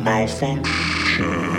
Malfunction.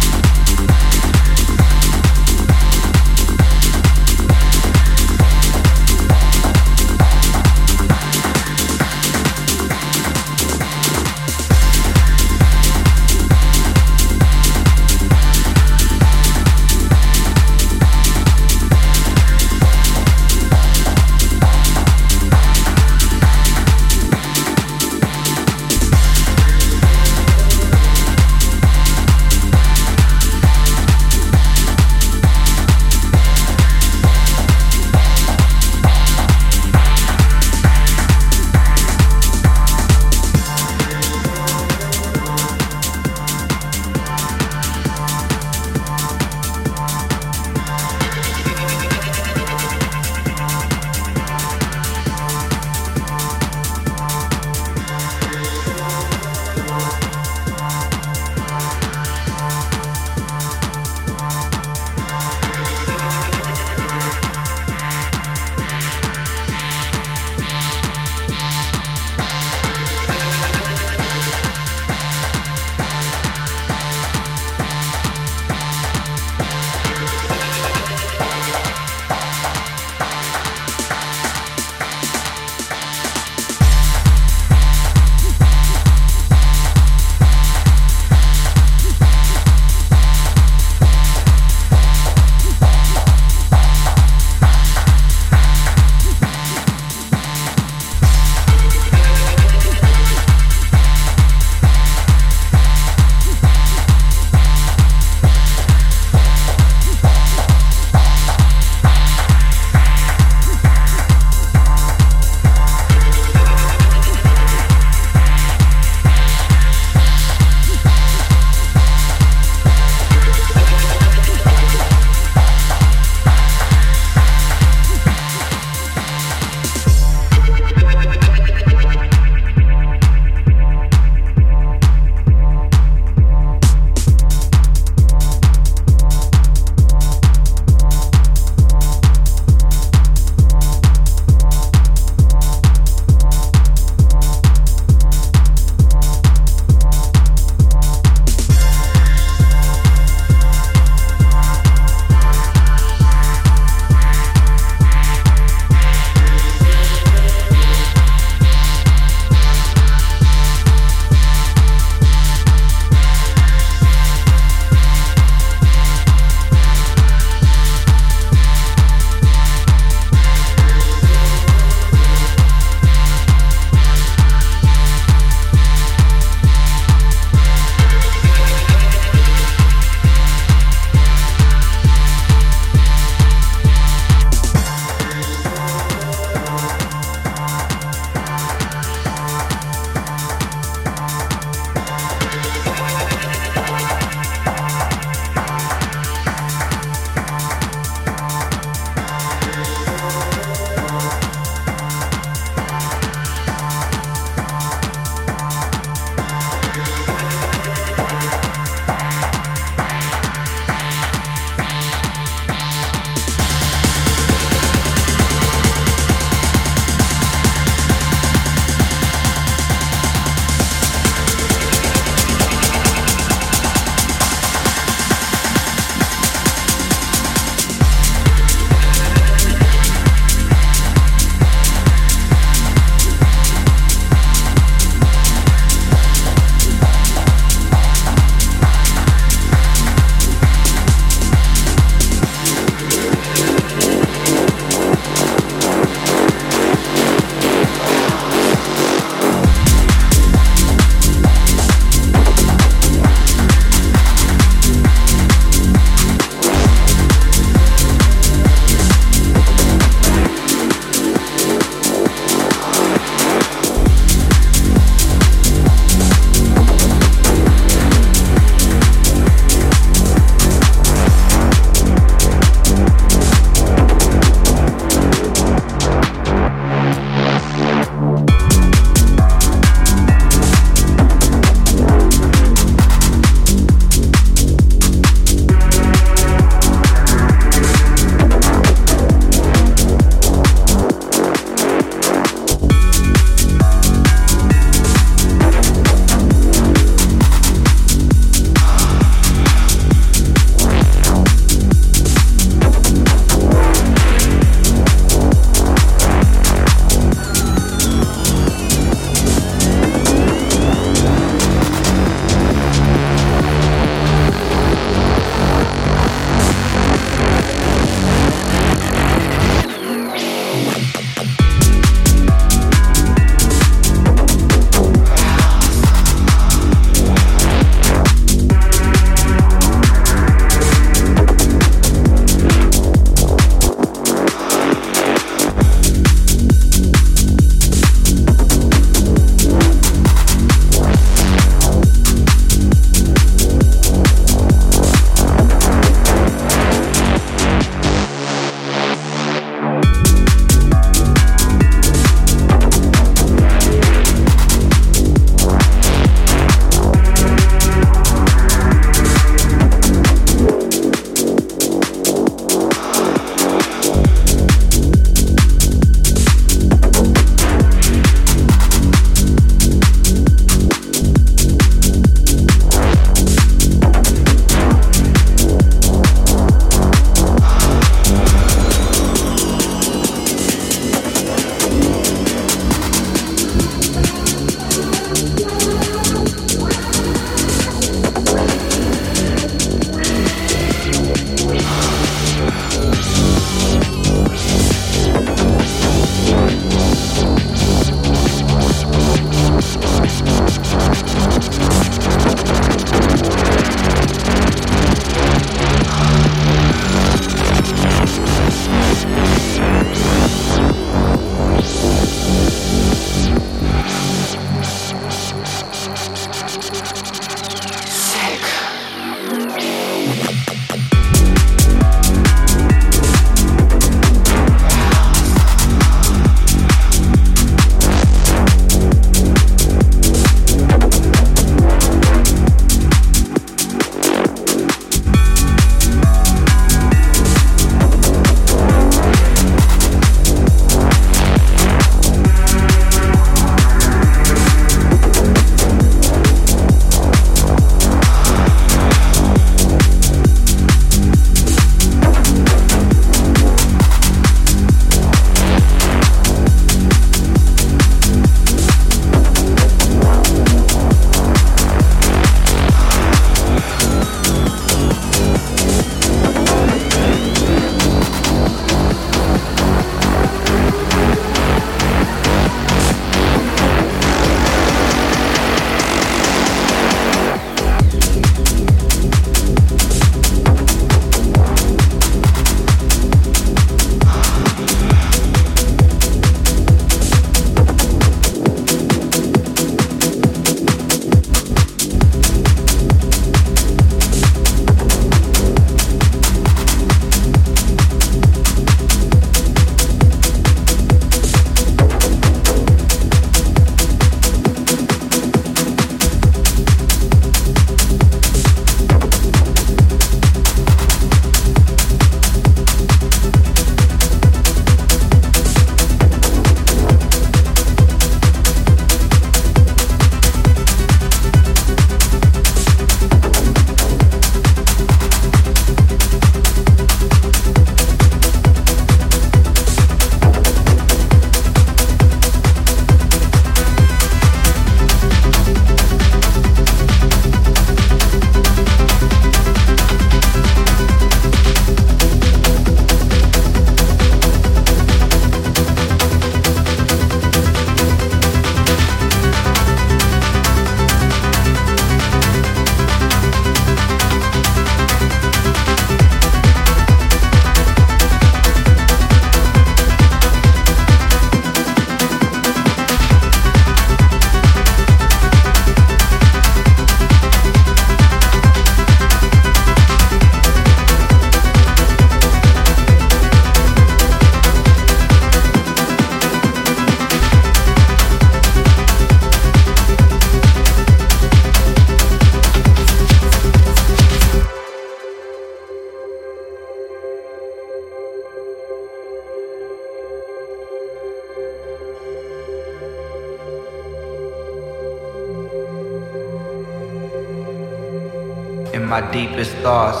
Deepest thoughts?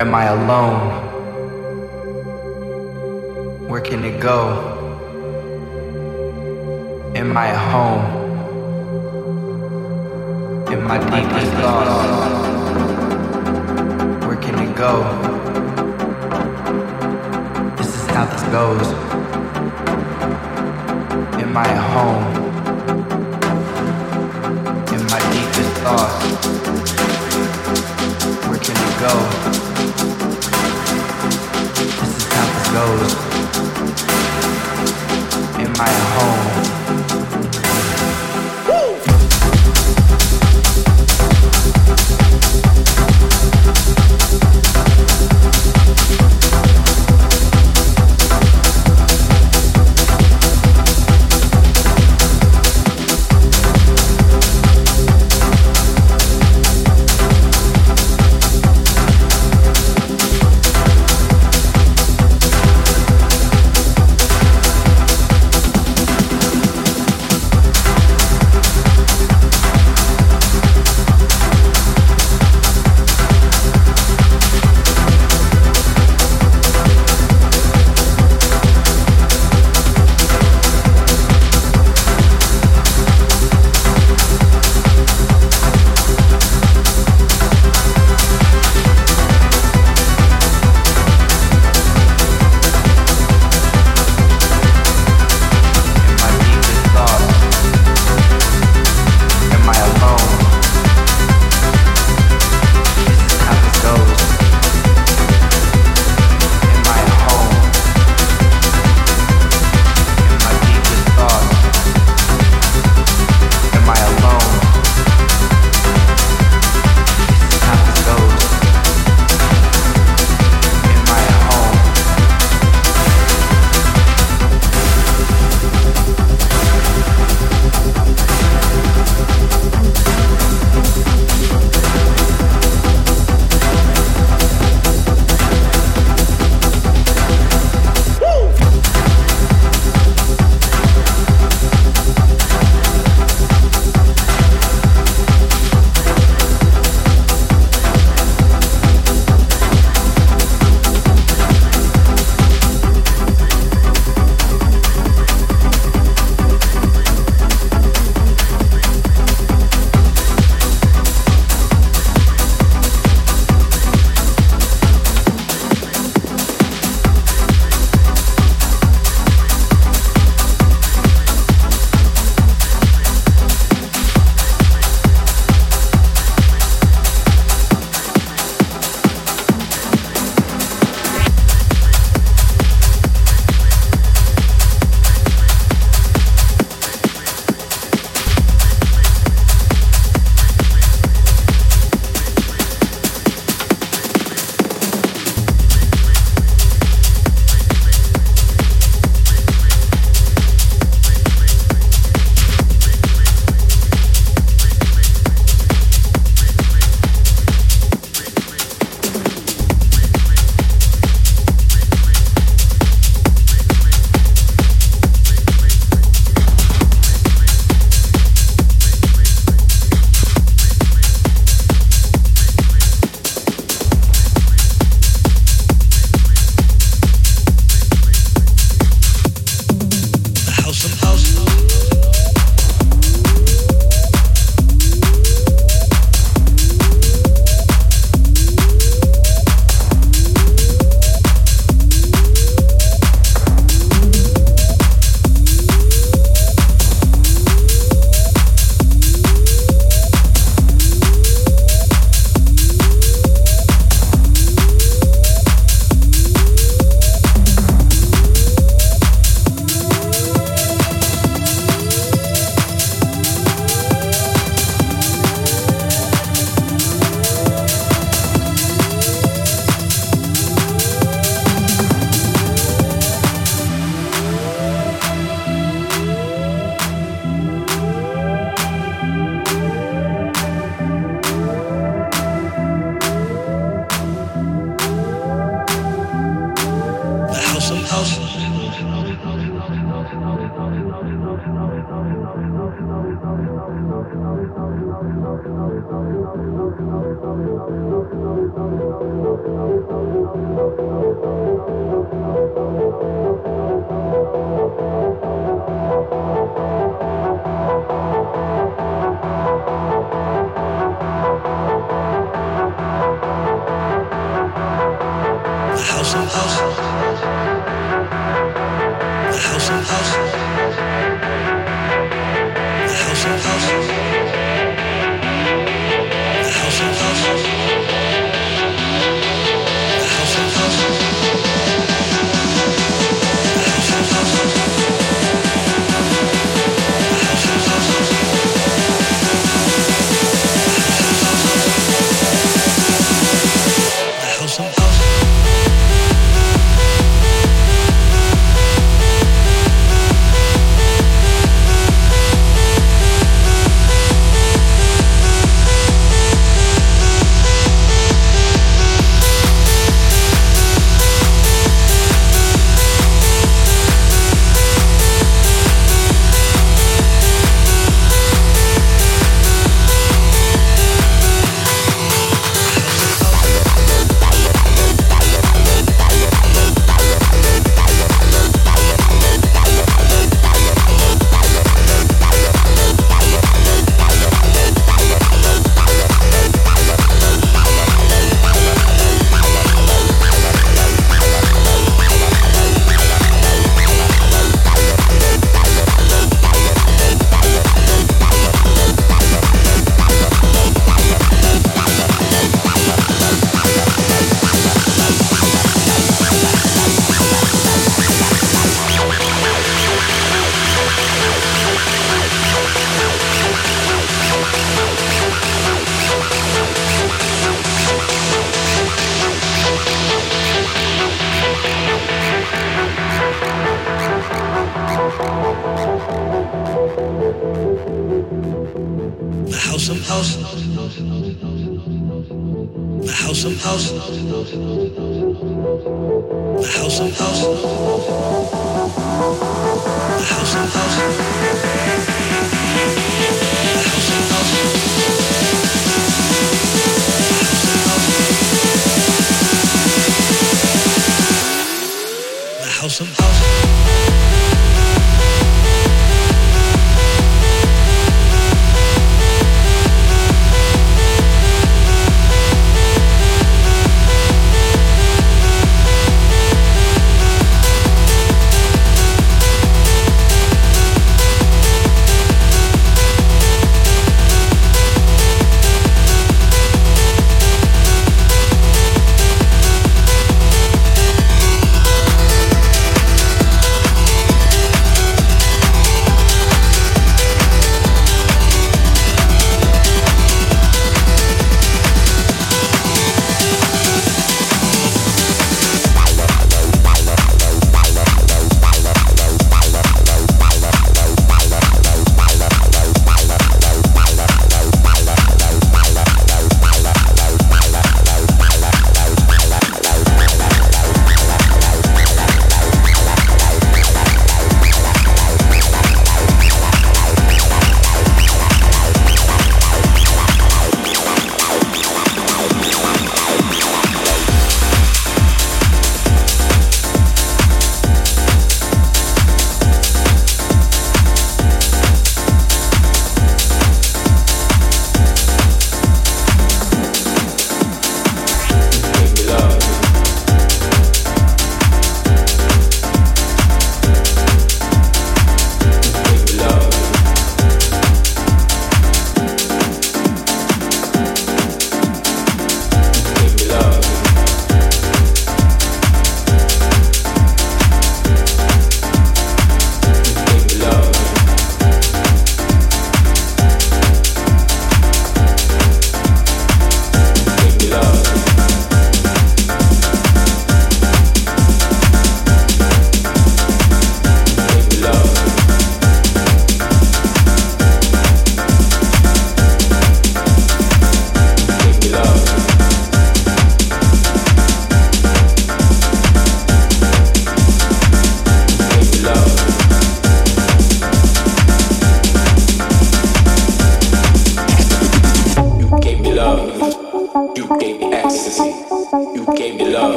Am I alone? Where can it go? Am I at home? In my deepest thoughts, where can it go? This is how this goes. Am I at home? In my deepest thoughts, This is how this goes. In my home?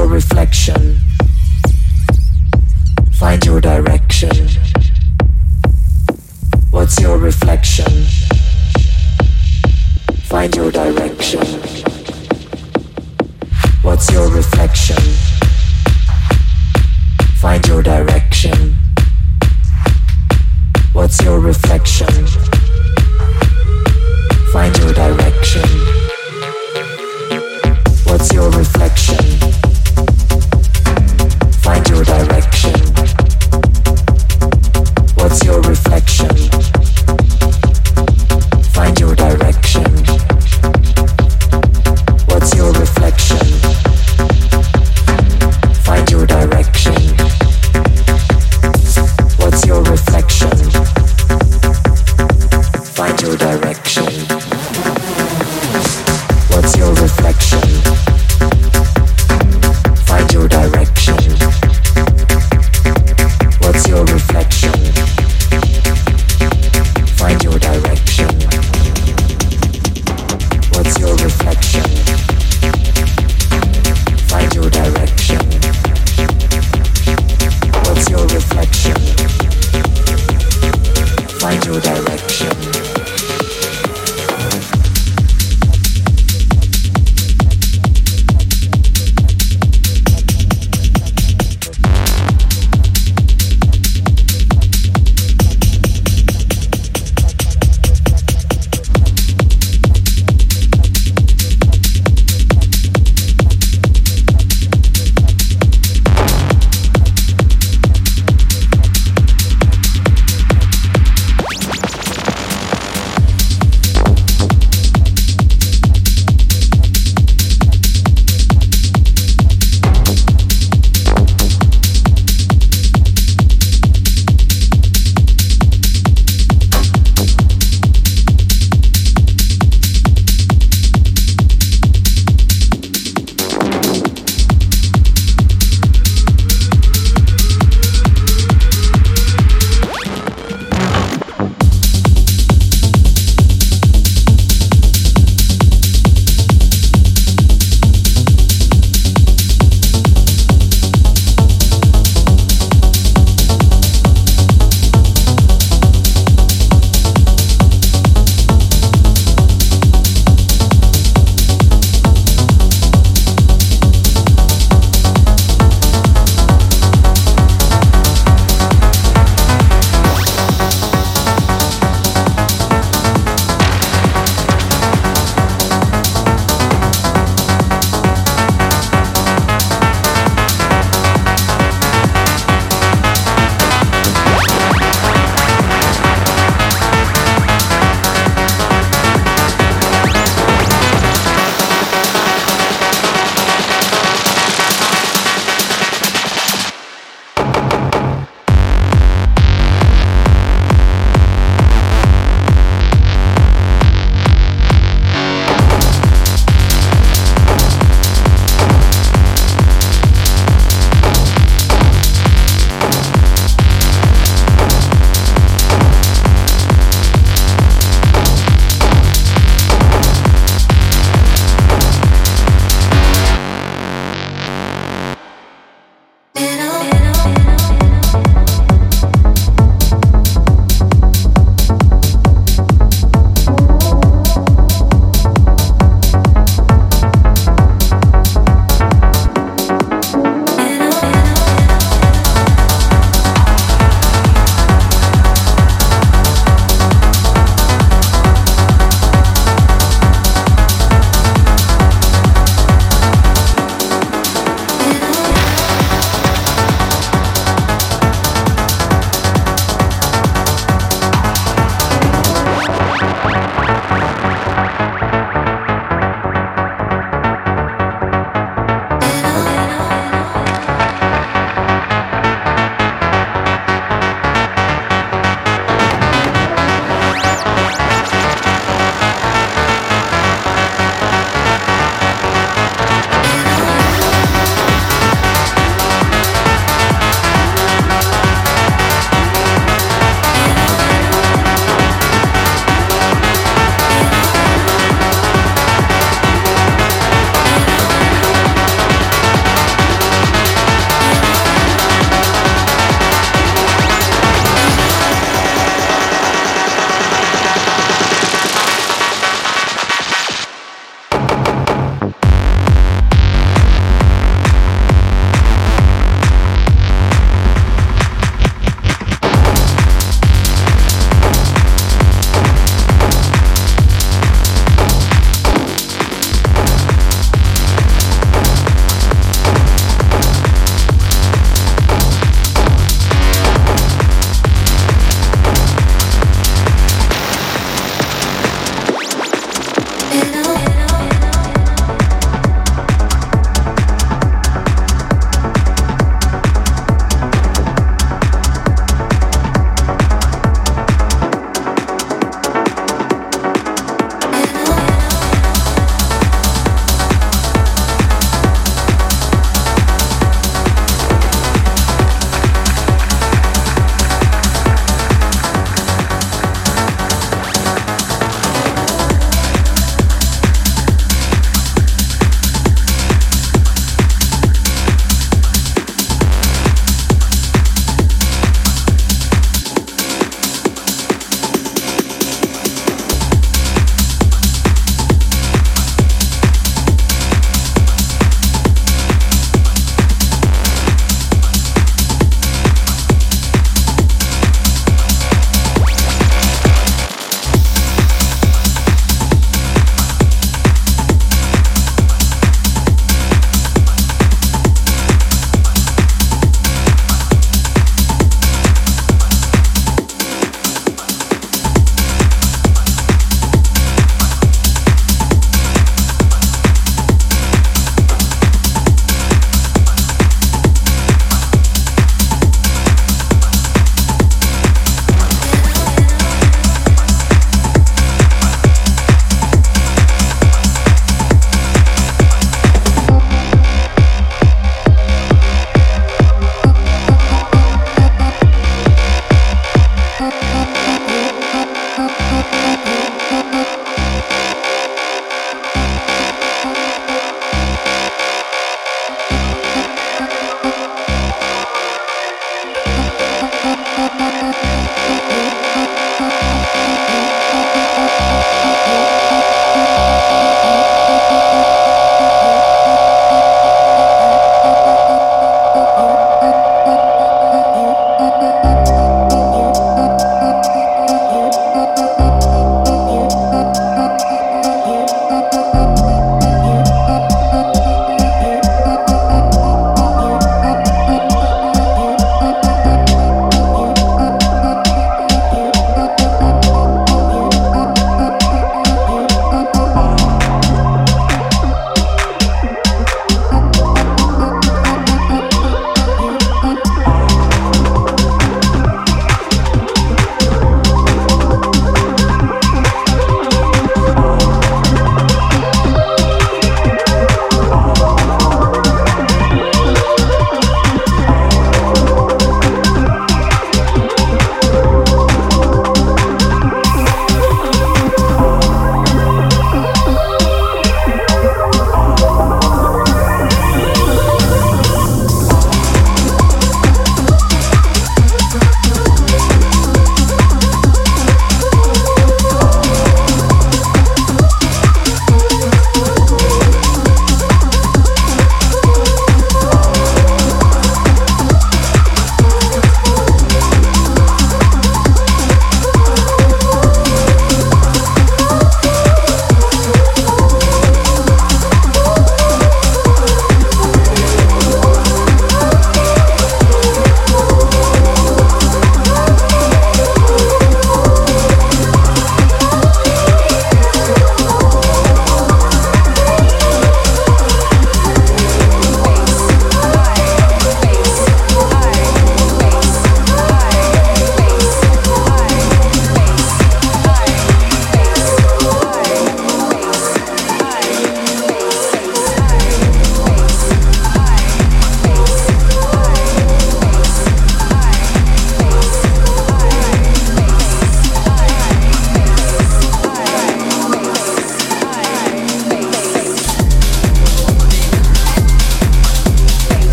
your reflection. Find your direction. What's your reflection? Find your direction. What's your reflection? Find your direction. What's your reflection? Find your direction.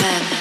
FM.